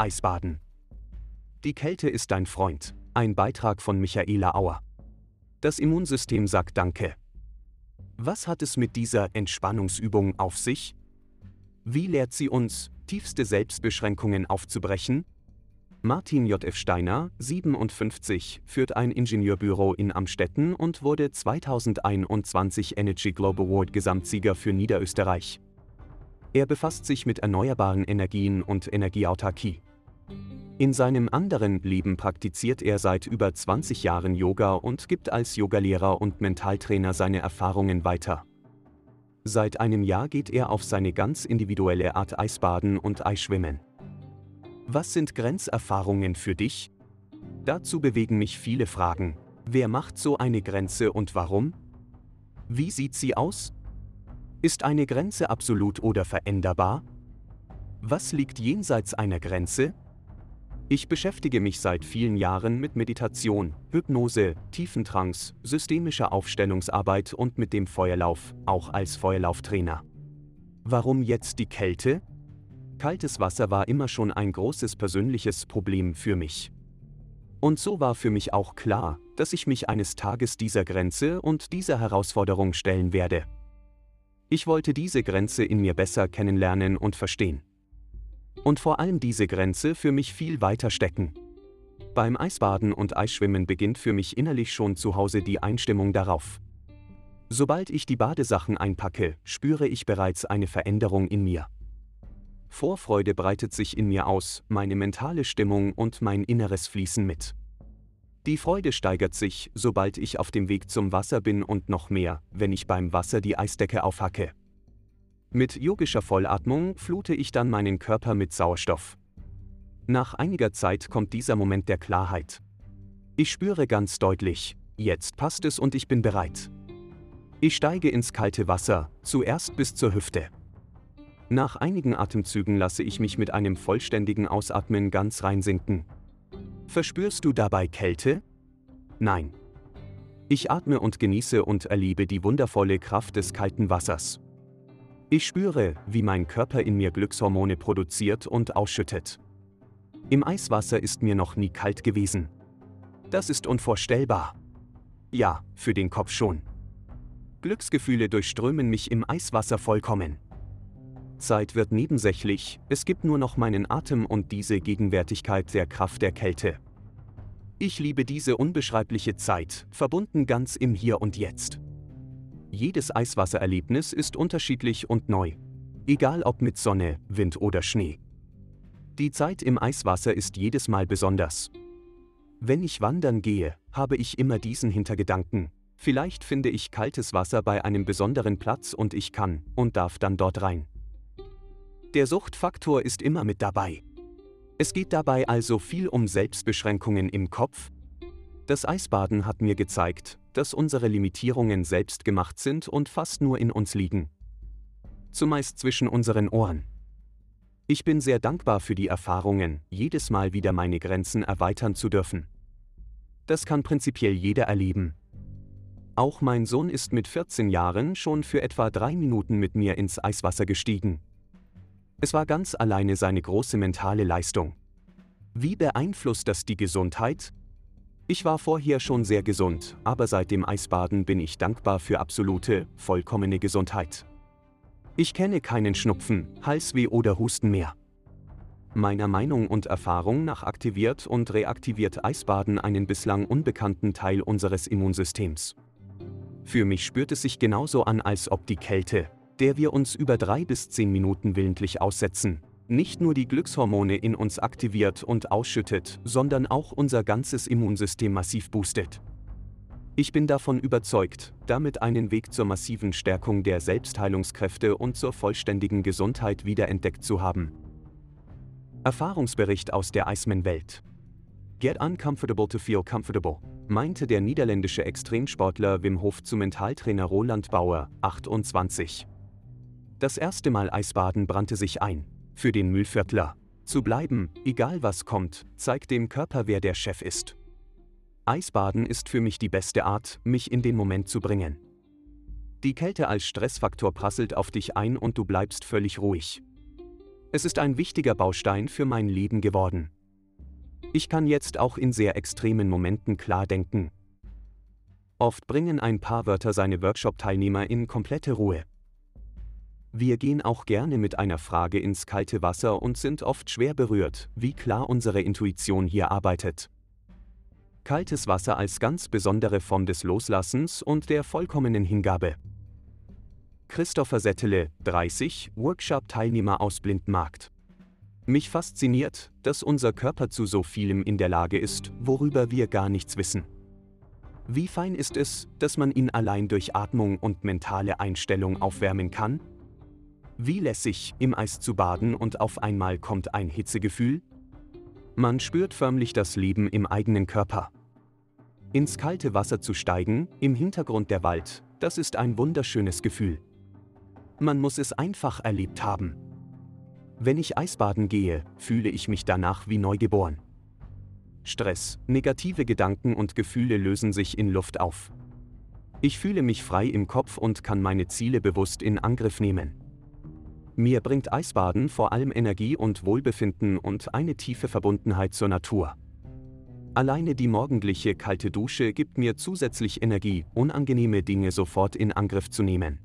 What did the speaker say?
Eisbaden. Die Kälte ist dein Freund. Ein Beitrag von Michaela Auer. Das Immunsystem sagt Danke. Was hat es mit dieser Entspannungsübung auf sich? Wie lehrt sie uns, tiefste Selbstbeschränkungen aufzubrechen? Martin J.F. Steiner, 57, führt ein Ingenieurbüro in Amstetten und wurde 2021 Energy Globe Award Gesamtsieger für Niederösterreich. Er befasst sich mit erneuerbaren Energien und Energieautarkie. In seinem anderen Leben praktiziert er seit über 20 Jahren Yoga und gibt als Yogalehrer und Mentaltrainer seine Erfahrungen weiter. Seit einem Jahr geht er auf seine ganz individuelle Art Eisbaden und Eisschwimmen. Was sind Grenzerfahrungen für dich? Dazu bewegen mich viele Fragen. Wer macht so eine Grenze und warum? Wie sieht sie aus? Ist eine Grenze absolut oder veränderbar? Was liegt jenseits einer Grenze? Ich beschäftige mich seit vielen Jahren mit Meditation, Hypnose, Tiefentrance, systemischer Aufstellungsarbeit und mit dem Feuerlauf, auch als Feuerlauftrainer. Warum jetzt die Kälte? Kaltes Wasser war immer schon ein großes persönliches Problem für mich. Und so war für mich auch klar, dass ich mich eines Tages dieser Grenze und dieser Herausforderung stellen werde. Ich wollte diese Grenze in mir besser kennenlernen und verstehen. Und vor allem diese Grenze für mich viel weiter stecken. Beim Eisbaden und Eisschwimmen beginnt für mich innerlich schon zu Hause die Einstimmung darauf. Sobald ich die Badesachen einpacke, spüre ich bereits eine Veränderung in mir. Vorfreude breitet sich in mir aus, meine mentale Stimmung und mein Inneres fließen mit. Die Freude steigert sich, sobald ich auf dem Weg zum Wasser bin und noch mehr, wenn ich beim Wasser die Eisdecke aufhacke. Mit yogischer Vollatmung flute ich dann meinen Körper mit Sauerstoff. Nach einiger Zeit kommt dieser Moment der Klarheit. Ich spüre ganz deutlich, jetzt passt es und ich bin bereit. Ich steige ins kalte Wasser, zuerst bis zur Hüfte. Nach einigen Atemzügen lasse ich mich mit einem vollständigen Ausatmen ganz reinsinken. Verspürst du dabei Kälte? Nein. Ich atme und genieße und erlebe die wundervolle Kraft des kalten Wassers. Ich spüre, wie mein Körper in mir Glückshormone produziert und ausschüttet. Im Eiswasser ist mir noch nie kalt gewesen. Das ist unvorstellbar. Ja, für den Kopf schon. Glücksgefühle durchströmen mich im Eiswasser vollkommen. Zeit wird nebensächlich, es gibt nur noch meinen Atem und diese Gegenwärtigkeit der Kraft der Kälte. Ich liebe diese unbeschreibliche Zeit, verbunden ganz im Hier und Jetzt. Jedes Eiswassererlebnis ist unterschiedlich und neu. Egal ob mit Sonne, Wind oder Schnee. Die Zeit im Eiswasser ist jedes Mal besonders. Wenn ich wandern gehe, habe ich immer diesen Hintergedanken. Vielleicht finde ich kaltes Wasser bei einem besonderen Platz und ich kann und darf dann dort rein. Der Suchtfaktor ist immer mit dabei. Es geht dabei also viel um Selbstbeschränkungen im Kopf. Das Eisbaden hat mir gezeigt, dass unsere Limitierungen selbst gemacht sind und fast nur in uns liegen. Zumeist zwischen unseren Ohren. Ich bin sehr dankbar für die Erfahrungen, jedes Mal wieder meine Grenzen erweitern zu dürfen. Das kann prinzipiell jeder erleben. Auch mein Sohn ist mit 14 Jahren schon für etwa drei Minuten mit mir ins Eiswasser gestiegen. Es war ganz alleine seine große mentale Leistung. Wie beeinflusst das die Gesundheit? Ich war vorher schon sehr gesund, aber seit dem Eisbaden bin ich dankbar für absolute, vollkommene Gesundheit. Ich kenne keinen Schnupfen, Halsweh oder Husten mehr. Meiner Meinung und Erfahrung nach aktiviert und reaktiviert Eisbaden einen bislang unbekannten Teil unseres Immunsystems. Für mich spürt es sich genauso an, als ob die Kälte, der wir uns über drei bis zehn Minuten willentlich aussetzen, nicht nur die Glückshormone in uns aktiviert und ausschüttet, sondern auch unser ganzes Immunsystem massiv boostet. Ich bin davon überzeugt, damit einen Weg zur massiven Stärkung der Selbstheilungskräfte und zur vollständigen Gesundheit wiederentdeckt zu haben. Erfahrungsbericht aus der Iceman-Welt. Get uncomfortable to feel comfortable, meinte der niederländische Extremsportler Wim Hof zu Mentaltrainer Roland Bauer, 28. Das erste Mal Eisbaden brannte sich ein. Für den Müllviertler. Zu bleiben, egal was kommt, zeigt dem Körper, wer der Chef ist. Eisbaden ist für mich die beste Art, mich in den Moment zu bringen. Die Kälte als Stressfaktor prasselt auf dich ein und du bleibst völlig ruhig. Es ist ein wichtiger Baustein für mein Leben geworden. Ich kann jetzt auch in sehr extremen Momenten klar denken. Oft bringen ein paar Wörter seine Workshop-Teilnehmer in komplette Ruhe. Wir gehen auch gerne mit einer Frage ins kalte Wasser und sind oft schwer berührt, wie klar unsere Intuition hier arbeitet. Kaltes Wasser als ganz besondere Form des Loslassens und der vollkommenen Hingabe. Christopher Settele, 30, Workshop-Teilnehmer aus Blindmarkt. Mich fasziniert, dass unser Körper zu so vielem in der Lage ist, worüber wir gar nichts wissen. Wie fein ist es, dass man ihn allein durch Atmung und mentale Einstellung aufwärmen kann? Wie lässig, im Eis zu baden und auf einmal kommt ein Hitzegefühl? Man spürt förmlich das Leben im eigenen Körper. Ins kalte Wasser zu steigen, im Hintergrund der Wald, das ist ein wunderschönes Gefühl. Man muss es einfach erlebt haben. Wenn ich Eisbaden gehe, fühle ich mich danach wie neugeboren. Stress, negative Gedanken und Gefühle lösen sich in Luft auf. Ich fühle mich frei im Kopf und kann meine Ziele bewusst in Angriff nehmen. Mir bringt Eisbaden vor allem Energie und Wohlbefinden und eine tiefe Verbundenheit zur Natur. Alleine die morgendliche kalte Dusche gibt mir zusätzlich Energie, unangenehme Dinge sofort in Angriff zu nehmen.